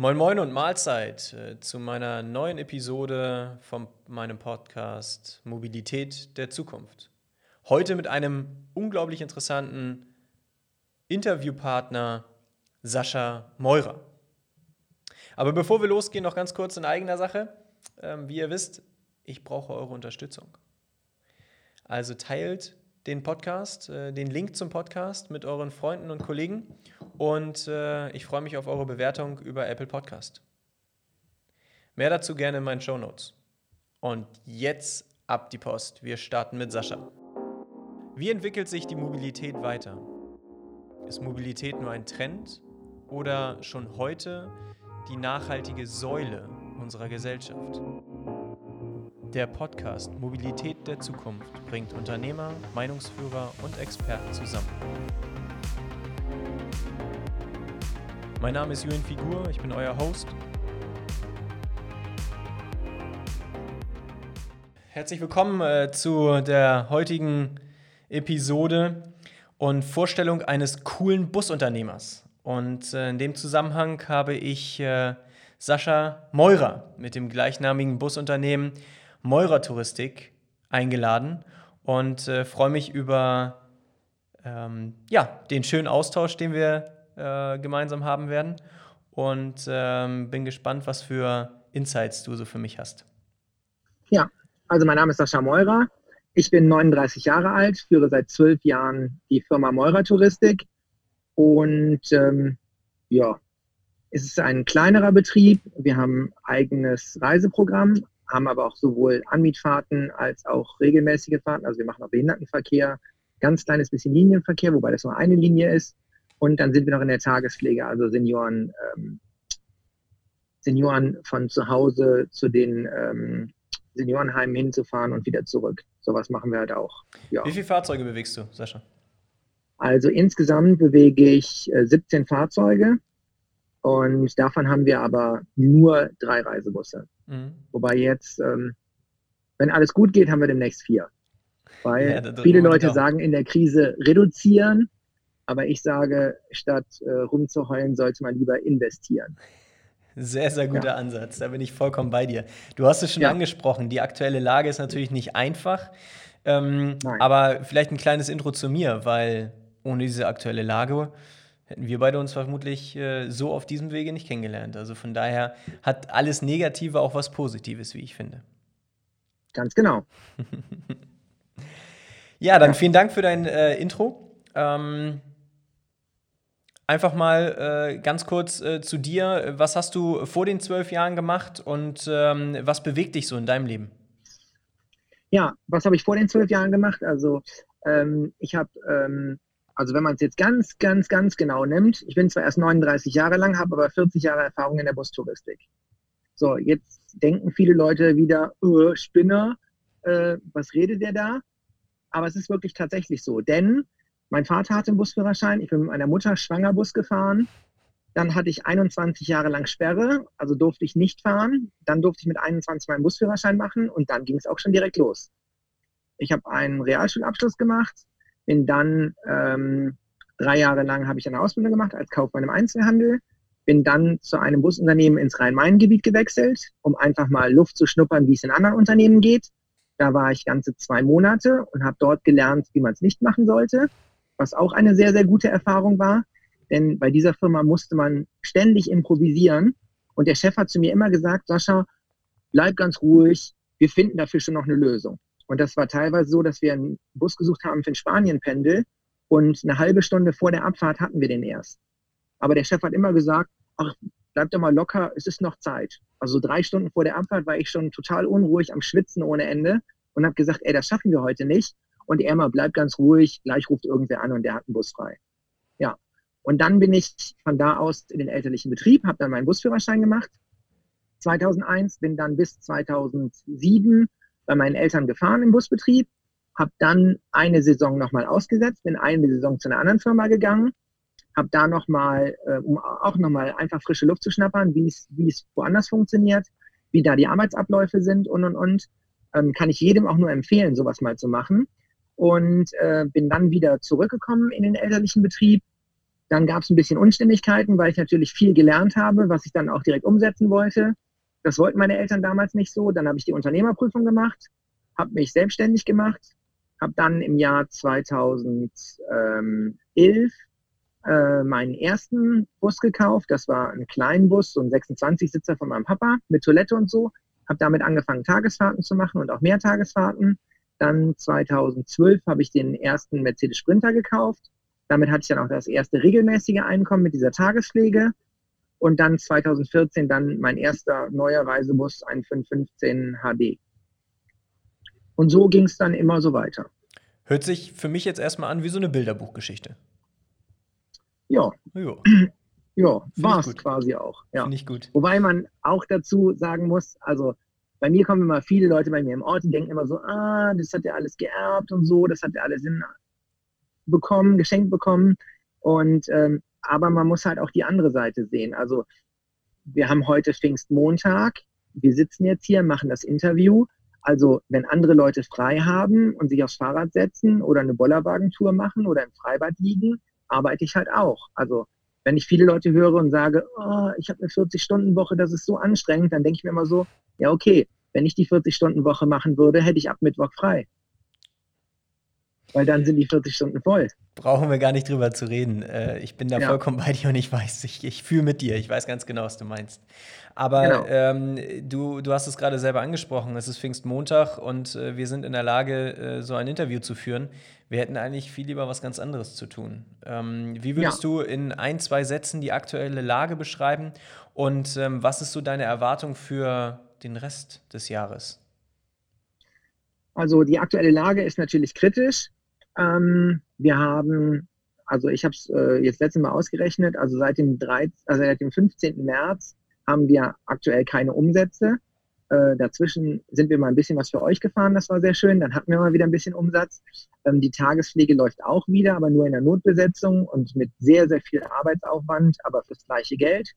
Moin Moin und Mahlzeit äh, zu meiner neuen Episode von meinem Podcast Mobilität der Zukunft. Heute mit einem unglaublich interessanten Interviewpartner Sascha Meurer. Aber bevor wir losgehen, noch ganz kurz in eigener Sache. Ähm, wie ihr wisst, ich brauche eure Unterstützung. Also teilt den Podcast, äh, den Link zum Podcast mit euren Freunden und Kollegen und äh, ich freue mich auf eure Bewertung über Apple Podcast. Mehr dazu gerne in meinen Show Notes. Und jetzt ab die Post. Wir starten mit Sascha. Wie entwickelt sich die Mobilität weiter? Ist Mobilität nur ein Trend oder schon heute die nachhaltige Säule unserer Gesellschaft? Der Podcast Mobilität der Zukunft bringt Unternehmer, Meinungsführer und Experten zusammen. Mein Name ist Julian Figur, ich bin euer Host. Herzlich willkommen äh, zu der heutigen Episode und Vorstellung eines coolen Busunternehmers. Und äh, in dem Zusammenhang habe ich äh, Sascha Meurer mit dem gleichnamigen Busunternehmen Meurer Touristik eingeladen und äh, freue mich über ähm, ja, den schönen Austausch, den wir äh, gemeinsam haben werden und ähm, bin gespannt, was für Insights du so für mich hast. Ja, also mein Name ist Sascha Meurer. Ich bin 39 Jahre alt, führe seit zwölf Jahren die Firma Meurer Touristik und ähm, ja, es ist ein kleinerer Betrieb. Wir haben eigenes Reiseprogramm, haben aber auch sowohl Anmietfahrten als auch regelmäßige Fahrten. Also wir machen auch Behindertenverkehr, ganz kleines bisschen Linienverkehr, wobei das nur eine Linie ist. Und dann sind wir noch in der Tagespflege, also Senioren, ähm, Senioren von zu Hause zu den ähm, Seniorenheimen hinzufahren und wieder zurück. Sowas machen wir halt auch. Ja. Wie viele Fahrzeuge bewegst du, Sascha? Also insgesamt bewege ich äh, 17 Fahrzeuge und davon haben wir aber nur drei Reisebusse. Mhm. Wobei jetzt, ähm, wenn alles gut geht, haben wir demnächst vier. Weil ja, viele Leute sagen in der Krise reduzieren, aber ich sage, statt äh, rumzuheulen, sollte man lieber investieren. Sehr, sehr guter ja. Ansatz. Da bin ich vollkommen bei dir. Du hast es schon ja. angesprochen. Die aktuelle Lage ist natürlich nicht einfach. Ähm, aber vielleicht ein kleines Intro zu mir, weil ohne diese aktuelle Lage hätten wir beide uns vermutlich äh, so auf diesem Wege nicht kennengelernt. Also von daher hat alles Negative auch was Positives, wie ich finde. Ganz genau. ja, dann vielen Dank für dein äh, Intro. Ähm, Einfach mal äh, ganz kurz äh, zu dir. Was hast du vor den zwölf Jahren gemacht und ähm, was bewegt dich so in deinem Leben? Ja, was habe ich vor den zwölf Jahren gemacht? Also ähm, ich habe, ähm, also wenn man es jetzt ganz, ganz, ganz genau nimmt, ich bin zwar erst 39 Jahre lang, habe aber 40 Jahre Erfahrung in der Bustouristik. So, jetzt denken viele Leute wieder, oh, Spinner, äh, was redet der da? Aber es ist wirklich tatsächlich so, denn mein Vater hatte einen Busführerschein, ich bin mit meiner Mutter schwanger Bus gefahren. Dann hatte ich 21 Jahre lang Sperre, also durfte ich nicht fahren. Dann durfte ich mit 21 meinen Busführerschein machen und dann ging es auch schon direkt los. Ich habe einen Realschulabschluss gemacht, bin dann ähm, drei Jahre lang habe ich eine Ausbildung gemacht als Kaufmann im Einzelhandel, bin dann zu einem Busunternehmen ins Rhein-Main-Gebiet gewechselt, um einfach mal Luft zu schnuppern, wie es in anderen Unternehmen geht. Da war ich ganze zwei Monate und habe dort gelernt, wie man es nicht machen sollte was auch eine sehr, sehr gute Erfahrung war. Denn bei dieser Firma musste man ständig improvisieren. Und der Chef hat zu mir immer gesagt, Sascha, bleib ganz ruhig, wir finden dafür schon noch eine Lösung. Und das war teilweise so, dass wir einen Bus gesucht haben für ein Spanienpendel und eine halbe Stunde vor der Abfahrt hatten wir den erst. Aber der Chef hat immer gesagt, ach, bleib doch mal locker, es ist noch Zeit. Also drei Stunden vor der Abfahrt war ich schon total unruhig am Schwitzen ohne Ende und habe gesagt, ey, das schaffen wir heute nicht. Und er mal bleibt ganz ruhig, gleich ruft irgendwer an und der hat einen Bus frei. Ja. Und dann bin ich von da aus in den elterlichen Betrieb, habe dann meinen Busführerschein gemacht. 2001 bin dann bis 2007 bei meinen Eltern gefahren im Busbetrieb, habe dann eine Saison nochmal ausgesetzt, bin eine Saison zu einer anderen Firma gegangen, habe da nochmal, äh, um auch nochmal einfach frische Luft zu schnappern, wie es woanders funktioniert, wie da die Arbeitsabläufe sind und und und. Ähm, kann ich jedem auch nur empfehlen, sowas mal zu machen und äh, bin dann wieder zurückgekommen in den elterlichen Betrieb. Dann gab es ein bisschen Unstimmigkeiten, weil ich natürlich viel gelernt habe, was ich dann auch direkt umsetzen wollte. Das wollten meine Eltern damals nicht so. Dann habe ich die Unternehmerprüfung gemacht, habe mich selbstständig gemacht, habe dann im Jahr 2011 äh, meinen ersten Bus gekauft. Das war ein kleiner Bus, so ein 26-Sitzer von meinem Papa mit Toilette und so. Habe damit angefangen, Tagesfahrten zu machen und auch Mehrtagesfahrten. Dann 2012 habe ich den ersten Mercedes Sprinter gekauft. Damit hatte ich dann auch das erste regelmäßige Einkommen mit dieser Tagespflege. Und dann 2014 dann mein erster neuer Reisebus, ein 515 HD. Und so ging es dann immer so weiter. Hört sich für mich jetzt erstmal an wie so eine Bilderbuchgeschichte. Ja. Ja, ja war es quasi auch. Ja. Finde ich gut. Wobei man auch dazu sagen muss, also bei mir kommen immer viele Leute bei mir im Ort, die denken immer so, ah, das hat er alles geerbt und so, das hat er alles in, bekommen, geschenkt bekommen. Und ähm, aber man muss halt auch die andere Seite sehen. Also wir haben heute Pfingstmontag, wir sitzen jetzt hier, machen das Interview. Also wenn andere Leute frei haben und sich aufs Fahrrad setzen oder eine Bollerwagentour machen oder im Freibad liegen, arbeite ich halt auch. Also wenn ich viele Leute höre und sage, oh, ich habe eine 40-Stunden-Woche, das ist so anstrengend, dann denke ich mir immer so, ja okay, wenn ich die 40-Stunden-Woche machen würde, hätte ich ab Mittwoch frei weil dann sind die 40 Stunden voll. Brauchen wir gar nicht drüber zu reden. Äh, ich bin da ja. vollkommen bei dir und ich weiß, ich, ich fühle mit dir. Ich weiß ganz genau, was du meinst. Aber genau. ähm, du, du hast es gerade selber angesprochen. Es ist Pfingstmontag und äh, wir sind in der Lage, äh, so ein Interview zu führen. Wir hätten eigentlich viel lieber was ganz anderes zu tun. Ähm, wie würdest ja. du in ein, zwei Sätzen die aktuelle Lage beschreiben und ähm, was ist so deine Erwartung für den Rest des Jahres? Also die aktuelle Lage ist natürlich kritisch. Ähm, wir haben, also ich habe es äh, jetzt letztes Mal ausgerechnet, also seit dem, 13, also seit dem 15. März haben wir aktuell keine Umsätze. Äh, dazwischen sind wir mal ein bisschen was für euch gefahren, das war sehr schön. Dann hatten wir mal wieder ein bisschen Umsatz. Ähm, die Tagespflege läuft auch wieder, aber nur in der Notbesetzung und mit sehr, sehr viel Arbeitsaufwand, aber fürs gleiche Geld,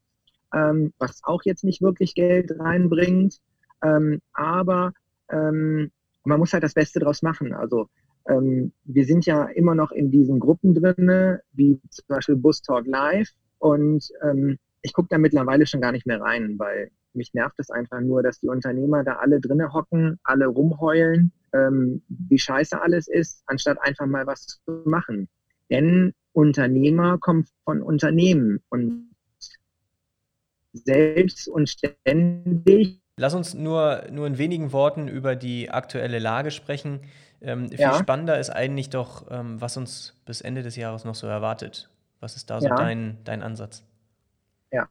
ähm, was auch jetzt nicht wirklich Geld reinbringt. Ähm, aber ähm, man muss halt das Beste draus machen. Also ähm, wir sind ja immer noch in diesen Gruppen drin, wie zum Beispiel Bus Talk Live. Und ähm, ich gucke da mittlerweile schon gar nicht mehr rein, weil mich nervt es einfach nur, dass die Unternehmer da alle drinne hocken, alle rumheulen, ähm, wie scheiße alles ist, anstatt einfach mal was zu machen. Denn Unternehmer kommen von Unternehmen und selbst und ständig. Lass uns nur, nur in wenigen Worten über die aktuelle Lage sprechen. Ähm, viel ja. spannender ist eigentlich doch, ähm, was uns bis Ende des Jahres noch so erwartet. Was ist da so ja. dein, dein Ansatz? Ja.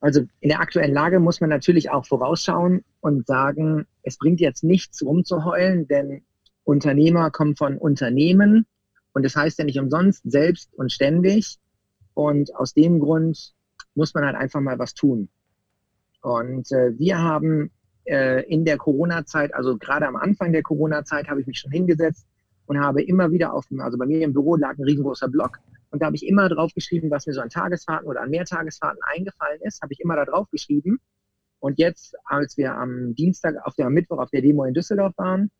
Also in der aktuellen Lage muss man natürlich auch vorausschauen und sagen, es bringt jetzt nichts rumzuheulen, denn Unternehmer kommen von Unternehmen und das heißt ja nicht umsonst selbst und ständig. Und aus dem Grund muss man halt einfach mal was tun. Und äh, wir haben in der Corona-Zeit, also gerade am Anfang der Corona-Zeit, habe ich mich schon hingesetzt und habe immer wieder auf dem, also bei mir im Büro lag ein riesengroßer Block und da habe ich immer drauf geschrieben, was mir so an Tagesfahrten oder an Mehrtagesfahrten eingefallen ist, habe ich immer da drauf geschrieben. Und jetzt, als wir am Dienstag, auf der Mittwoch auf der Demo in Düsseldorf waren,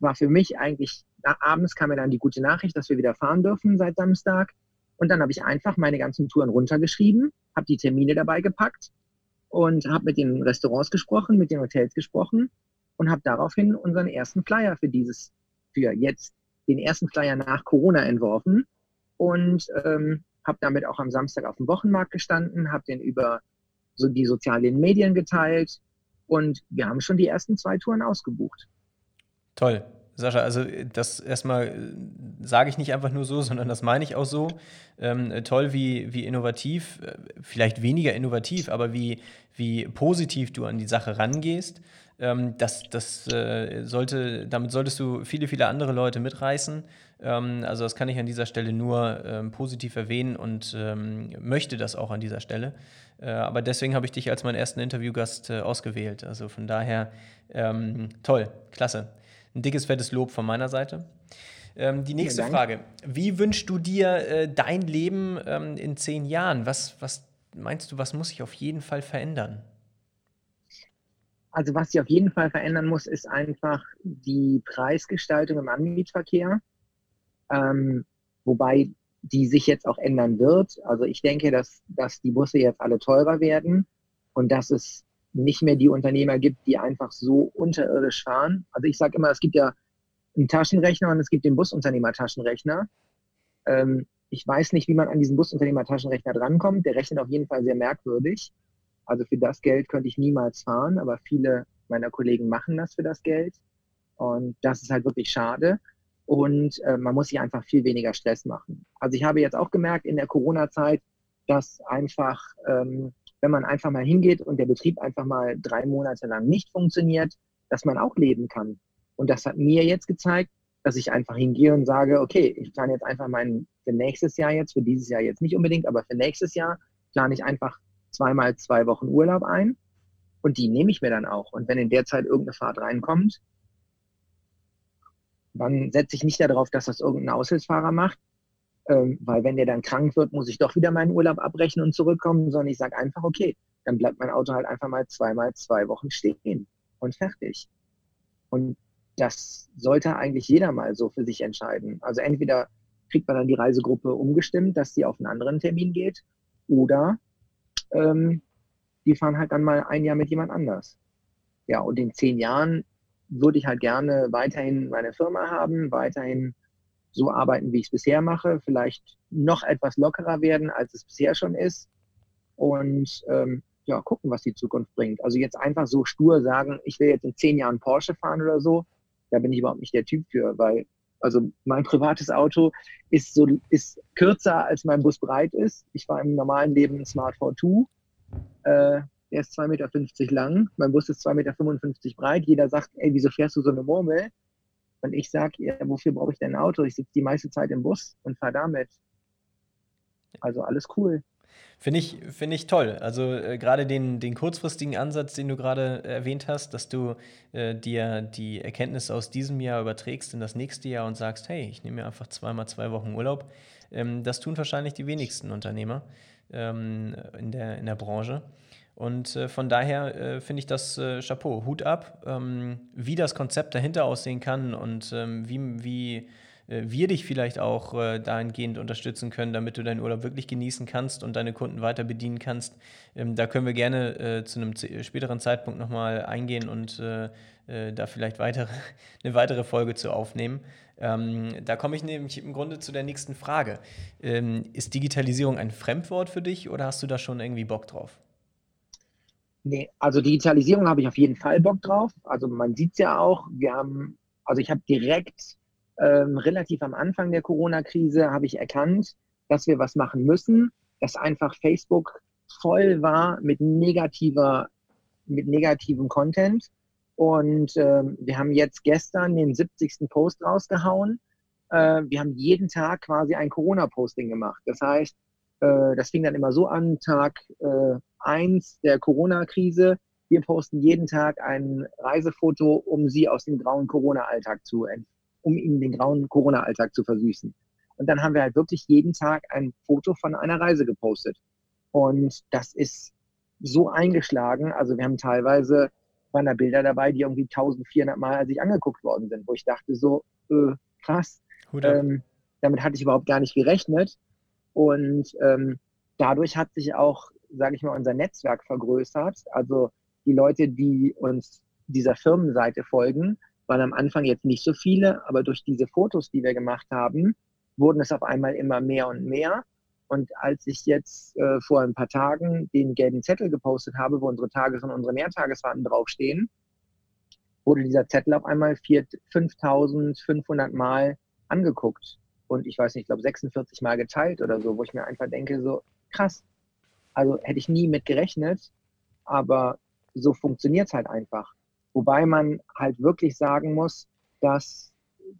war für mich eigentlich, abends kam mir dann die gute Nachricht, dass wir wieder fahren dürfen seit Samstag. Und dann habe ich einfach meine ganzen Touren runtergeschrieben, habe die Termine dabei gepackt und habe mit den Restaurants gesprochen, mit den Hotels gesprochen und habe daraufhin unseren ersten Flyer für dieses, für jetzt den ersten Flyer nach Corona entworfen und ähm, habe damit auch am Samstag auf dem Wochenmarkt gestanden, habe den über so die sozialen Medien geteilt und wir haben schon die ersten zwei Touren ausgebucht. Toll. Sascha, also das erstmal äh, sage ich nicht einfach nur so, sondern das meine ich auch so. Ähm, toll, wie, wie innovativ, äh, vielleicht weniger innovativ, aber wie, wie positiv du an die Sache rangehst. Ähm, das das äh, sollte, damit solltest du viele, viele andere Leute mitreißen. Ähm, also das kann ich an dieser Stelle nur ähm, positiv erwähnen und ähm, möchte das auch an dieser Stelle. Äh, aber deswegen habe ich dich als meinen ersten Interviewgast äh, ausgewählt. Also von daher ähm, toll, klasse. Ein dickes, fettes Lob von meiner Seite. Ähm, die nächste Frage. Wie wünschst du dir äh, dein Leben ähm, in zehn Jahren? Was, was meinst du, was muss sich auf jeden Fall verändern? Also was sich auf jeden Fall verändern muss, ist einfach die Preisgestaltung im Anmietverkehr. Ähm, wobei die sich jetzt auch ändern wird. Also ich denke, dass, dass die Busse jetzt alle teurer werden und dass es nicht mehr die Unternehmer gibt, die einfach so unterirdisch fahren. Also ich sage immer, es gibt ja einen Taschenrechner und es gibt den Busunternehmer-Taschenrechner. Ähm, ich weiß nicht, wie man an diesen Busunternehmer-Taschenrechner drankommt. Der rechnet auf jeden Fall sehr merkwürdig. Also für das Geld könnte ich niemals fahren, aber viele meiner Kollegen machen das für das Geld. Und das ist halt wirklich schade. Und äh, man muss sich einfach viel weniger Stress machen. Also ich habe jetzt auch gemerkt in der Corona-Zeit, dass einfach, ähm, wenn man einfach mal hingeht und der Betrieb einfach mal drei Monate lang nicht funktioniert, dass man auch leben kann. Und das hat mir jetzt gezeigt, dass ich einfach hingehe und sage, okay, ich plane jetzt einfach mein, für nächstes Jahr jetzt, für dieses Jahr jetzt nicht unbedingt, aber für nächstes Jahr plane ich einfach zweimal zwei Wochen Urlaub ein und die nehme ich mir dann auch. Und wenn in der Zeit irgendeine Fahrt reinkommt, dann setze ich nicht darauf, dass das irgendein Aushilfsfahrer macht, ähm, weil wenn der dann krank wird, muss ich doch wieder meinen Urlaub abbrechen und zurückkommen, sondern ich sage einfach, okay, dann bleibt mein Auto halt einfach mal zweimal zwei Wochen stehen und fertig. Und das sollte eigentlich jeder mal so für sich entscheiden. Also entweder kriegt man dann die Reisegruppe umgestimmt, dass sie auf einen anderen Termin geht, oder ähm, die fahren halt dann mal ein Jahr mit jemand anders. Ja, und in zehn Jahren würde ich halt gerne weiterhin meine Firma haben, weiterhin so arbeiten, wie ich es bisher mache, vielleicht noch etwas lockerer werden, als es bisher schon ist und ähm, ja, gucken, was die Zukunft bringt. Also jetzt einfach so stur sagen, ich will jetzt in zehn Jahren Porsche fahren oder so, da bin ich überhaupt nicht der Typ für, weil also mein privates Auto ist so ist kürzer als mein Bus breit ist. Ich war im normalen Leben ein Smart 42. Äh, der ist 2,50 Meter lang, mein Bus ist 2,55 Meter breit. Jeder sagt, ey, wieso fährst du so eine Murmel? Und ich sage, ja, wofür brauche ich denn ein Auto? Ich sitze die meiste Zeit im Bus und fahre damit. Also alles cool. Finde ich, find ich toll. Also äh, gerade den, den kurzfristigen Ansatz, den du gerade erwähnt hast, dass du äh, dir die Erkenntnisse aus diesem Jahr überträgst in das nächste Jahr und sagst, hey, ich nehme mir einfach zweimal zwei Wochen Urlaub. Ähm, das tun wahrscheinlich die wenigsten Unternehmer ähm, in, der, in der Branche. Und äh, von daher äh, finde ich das äh, Chapeau, Hut ab, ähm, wie das Konzept dahinter aussehen kann und ähm, wie, wie äh, wir dich vielleicht auch äh, dahingehend unterstützen können, damit du deinen Urlaub wirklich genießen kannst und deine Kunden weiter bedienen kannst. Ähm, da können wir gerne äh, zu einem späteren Zeitpunkt nochmal eingehen und da vielleicht weitere, eine weitere Folge zu aufnehmen. Ähm, da komme ich nämlich im Grunde zu der nächsten Frage. Ähm, ist Digitalisierung ein Fremdwort für dich oder hast du da schon irgendwie Bock drauf? Nee, also Digitalisierung habe ich auf jeden Fall Bock drauf. Also man sieht es ja auch, wir haben, also ich habe direkt ähm, relativ am Anfang der Corona-Krise habe ich erkannt, dass wir was machen müssen, dass einfach Facebook voll war mit negativer, mit negativem Content. Und äh, wir haben jetzt gestern den 70. Post rausgehauen. Äh, wir haben jeden Tag quasi ein Corona-Posting gemacht. Das heißt, äh, das fing dann immer so an, Tag äh, 1 der Corona-Krise. Wir posten jeden Tag ein Reisefoto, um sie aus dem grauen Corona-Alltag zu um ihnen den grauen Corona-Alltag zu versüßen. Und dann haben wir halt wirklich jeden Tag ein Foto von einer Reise gepostet. Und das ist so eingeschlagen. Also wir haben teilweise, waren da Bilder dabei, die irgendwie 1400 Mal sich angeguckt worden sind, wo ich dachte so, äh, krass, ähm, damit hatte ich überhaupt gar nicht gerechnet. Und ähm, dadurch hat sich auch, sage ich mal, unser Netzwerk vergrößert. Also die Leute, die uns dieser Firmenseite folgen, waren am Anfang jetzt nicht so viele, aber durch diese Fotos, die wir gemacht haben, wurden es auf einmal immer mehr und mehr. Und als ich jetzt äh, vor ein paar Tagen den gelben Zettel gepostet habe, wo unsere Tages- und unsere Mehrtagesfahrten draufstehen, wurde dieser Zettel auf einmal 5500 Mal angeguckt. Und ich weiß nicht, ich glaube 46 Mal geteilt oder so, wo ich mir einfach denke, so krass. Also hätte ich nie mit gerechnet, aber so funktioniert es halt einfach. Wobei man halt wirklich sagen muss, dass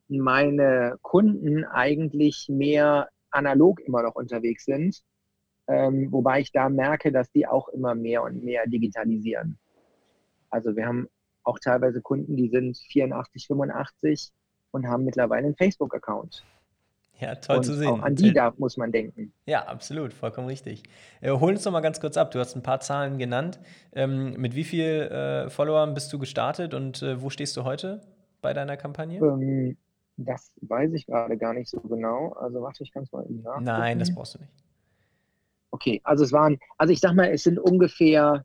meine Kunden eigentlich mehr analog immer noch unterwegs sind, ähm, wobei ich da merke, dass die auch immer mehr und mehr digitalisieren. Also wir haben auch teilweise Kunden, die sind 84, 85 und haben mittlerweile einen Facebook-Account. Ja, toll und zu sehen. Auch an die da muss man denken. Ja, absolut, vollkommen richtig. Äh, hol uns doch mal ganz kurz ab. Du hast ein paar Zahlen genannt. Ähm, mit wie vielen äh, Followern bist du gestartet und äh, wo stehst du heute bei deiner Kampagne? Ähm, Das weiß ich gerade gar nicht so genau. Also warte, ich kann es mal nachgucken. Nein, das brauchst du nicht. Okay, also es waren, also ich sag mal, es sind ungefähr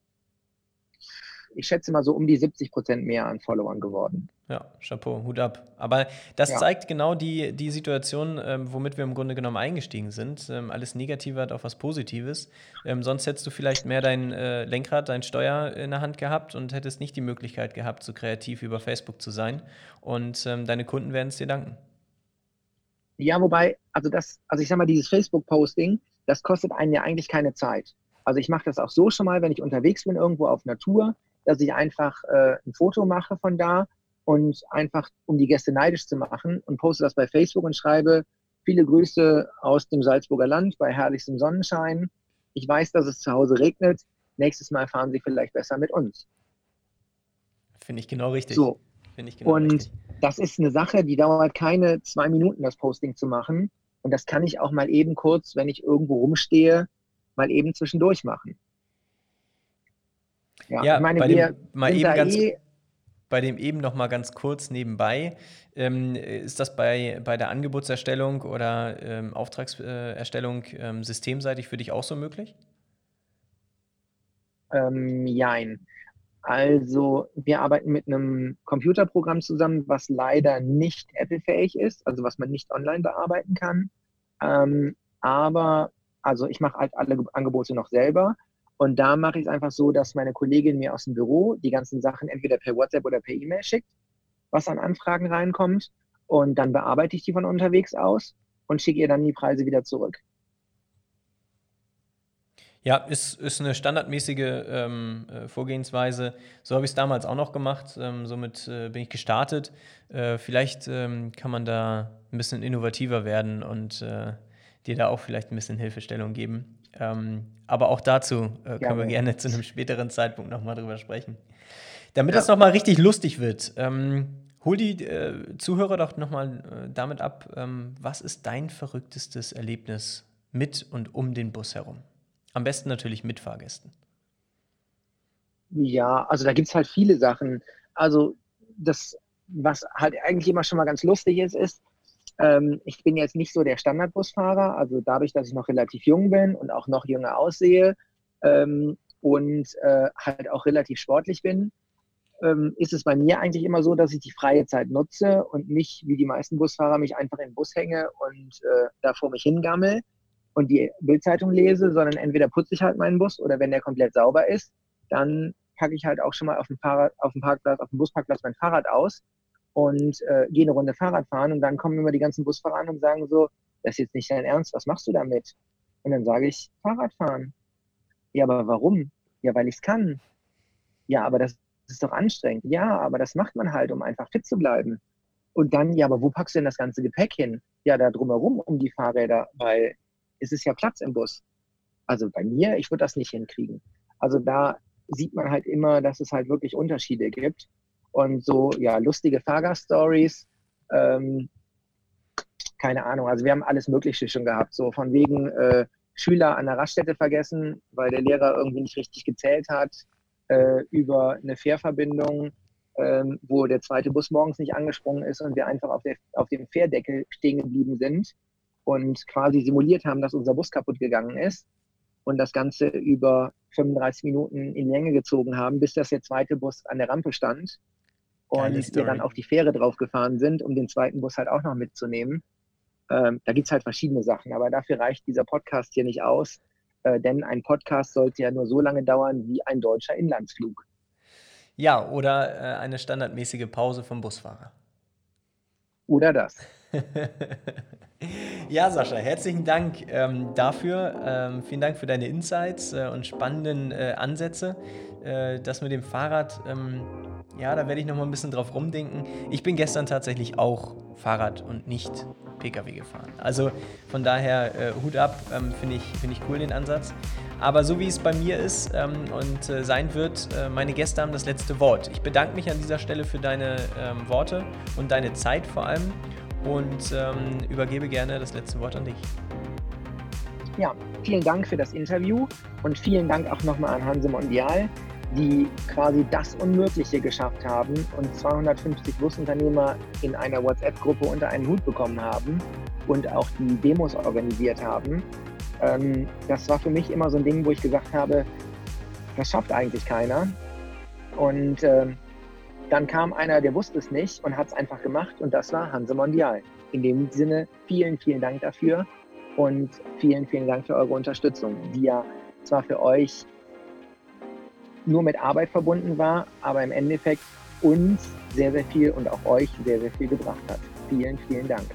ich schätze mal so um die 70 Prozent mehr an Followern geworden. Ja, Chapeau, Hut ab. Aber das ja. zeigt genau die, die Situation, ähm, womit wir im Grunde genommen eingestiegen sind. Ähm, alles Negative hat auch was Positives. Ähm, sonst hättest du vielleicht mehr dein äh, Lenkrad, dein Steuer in der Hand gehabt und hättest nicht die Möglichkeit gehabt, so kreativ über Facebook zu sein. Und ähm, deine Kunden werden es dir danken. Ja, wobei, also das, also ich sag mal, dieses Facebook-Posting, das kostet einen ja eigentlich keine Zeit. Also ich mache das auch so schon mal, wenn ich unterwegs bin, irgendwo auf Natur, dass ich einfach äh, ein Foto mache von da und einfach, um die Gäste neidisch zu machen und poste das bei Facebook und schreibe viele Grüße aus dem Salzburger Land bei herrlichstem Sonnenschein. Ich weiß, dass es zu Hause regnet. Nächstes Mal fahren Sie vielleicht besser mit uns. Finde ich genau richtig. So. Ich genau und richtig. das ist eine Sache, die dauert keine zwei Minuten, das Posting zu machen. Und das kann ich auch mal eben kurz, wenn ich irgendwo rumstehe, mal eben zwischendurch machen. Ja, ja meine, bei, dem, mal eben ganz, eh bei dem eben noch mal ganz kurz nebenbei, ähm, ist das bei, bei der Angebotserstellung oder ähm, Auftragserstellung ähm, systemseitig für dich auch so möglich? Ähm, jein. Also wir arbeiten mit einem Computerprogramm zusammen, was leider nicht Apple-fähig ist, also was man nicht online bearbeiten kann. Ähm, aber also ich mache halt alle Angebote noch selber und da mache ich es einfach so, dass meine Kollegin mir aus dem Büro die ganzen Sachen entweder per WhatsApp oder per E-Mail schickt, was an Anfragen reinkommt. Und dann bearbeite ich die von unterwegs aus und schicke ihr dann die Preise wieder zurück. Ja, ist, ist eine standardmäßige ähm, äh, Vorgehensweise. So habe ich es damals auch noch gemacht. Ähm, somit äh, bin ich gestartet. Äh, vielleicht ähm, kann man da ein bisschen innovativer werden und äh, dir da auch vielleicht ein bisschen Hilfestellung geben. Aber auch dazu äh, können ja, wir gerne zu einem späteren Zeitpunkt nochmal drüber sprechen. Damit ja. das nochmal richtig lustig wird, ähm, hol die äh, Zuhörer doch nochmal äh, damit ab, ähm, was ist dein verrücktestes Erlebnis mit und um den Bus herum? Am besten natürlich mit Fahrgästen. Ja, also da gibt es halt viele Sachen. Also das, was halt eigentlich immer schon mal ganz lustig ist, ist, ähm, ich bin jetzt nicht so der Standardbusfahrer, also dadurch, dass ich noch relativ jung bin und auch noch jünger aussehe ähm, und äh, halt auch relativ sportlich bin, ähm, ist es bei mir eigentlich immer so, dass ich die freie Zeit nutze und nicht wie die meisten Busfahrer mich einfach in den Bus hänge und äh, da vor mich hingammel und die Bildzeitung lese, sondern entweder putze ich halt meinen Bus oder wenn der komplett sauber ist, dann packe ich halt auch schon mal auf dem Fahrrad, auf dem Parkplatz, auf dem Busparkplatz mein Fahrrad aus und äh, gehe eine Runde Fahrrad fahren und dann kommen immer die ganzen Busfahrer an und sagen so, das ist jetzt nicht dein Ernst, was machst du damit? Und dann sage ich, Fahrrad fahren. Ja, aber warum? Ja, weil ich es kann. Ja, aber das ist doch anstrengend. Ja, aber das macht man halt, um einfach fit zu bleiben. Und dann, ja, aber wo packst du denn das ganze Gepäck hin? Ja, da drumherum um die Fahrräder, weil es ist ja Platz im Bus. Also bei mir, ich würde das nicht hinkriegen. Also da sieht man halt immer, dass es halt wirklich Unterschiede gibt und so, ja, lustige Fahrgast-Stories. Ähm, keine Ahnung, also wir haben alles Mögliche schon gehabt, so von wegen äh, Schüler an der Raststätte vergessen, weil der Lehrer irgendwie nicht richtig gezählt hat, äh, über eine Fährverbindung, äh, wo der zweite Bus morgens nicht angesprungen ist und wir einfach auf, der, auf dem Fährdeckel stehen geblieben sind und quasi simuliert haben, dass unser Bus kaputt gegangen ist und das Ganze über 35 Minuten in Länge gezogen haben, bis das der zweite Bus an der Rampe stand und wir dann auf die Fähre drauf gefahren sind, um den zweiten Bus halt auch noch mitzunehmen. Ähm, da gibt es halt verschiedene Sachen, aber dafür reicht dieser Podcast hier nicht aus, äh, denn ein Podcast sollte ja nur so lange dauern wie ein deutscher Inlandsflug. Ja, oder äh, eine standardmäßige Pause vom Busfahrer. Oder das. ja, Sascha, herzlichen Dank ähm, dafür. Ähm, vielen Dank für deine Insights äh, und spannenden äh, Ansätze. Äh, das mit dem Fahrrad ähm, ja, da werde ich noch mal ein bisschen drauf rumdenken. Ich bin gestern tatsächlich auch Fahrrad und nicht Pkw gefahren. Also von daher äh, Hut ab, ähm, finde ich, find ich cool den Ansatz. Aber so wie es bei mir ist ähm, und äh, sein wird, äh, meine Gäste haben das letzte Wort. Ich bedanke mich an dieser Stelle für deine ähm, Worte und deine Zeit vor allem und ähm, übergebe gerne das letzte Wort an dich. Ja, vielen Dank für das Interview und vielen Dank auch nochmal an Hanse Mondial die quasi das Unmögliche geschafft haben und 250 Busunternehmer in einer WhatsApp-Gruppe unter einen Hut bekommen haben und auch die Demos organisiert haben. Ähm, das war für mich immer so ein Ding, wo ich gesagt habe, das schafft eigentlich keiner. Und äh, dann kam einer, der wusste es nicht und hat es einfach gemacht und das war Hanse Mondial. In dem Sinne, vielen, vielen Dank dafür und vielen, vielen Dank für eure Unterstützung, die ja zwar für euch nur mit Arbeit verbunden war, aber im Endeffekt uns sehr, sehr viel und auch euch sehr, sehr viel gebracht hat. Vielen, vielen Dank.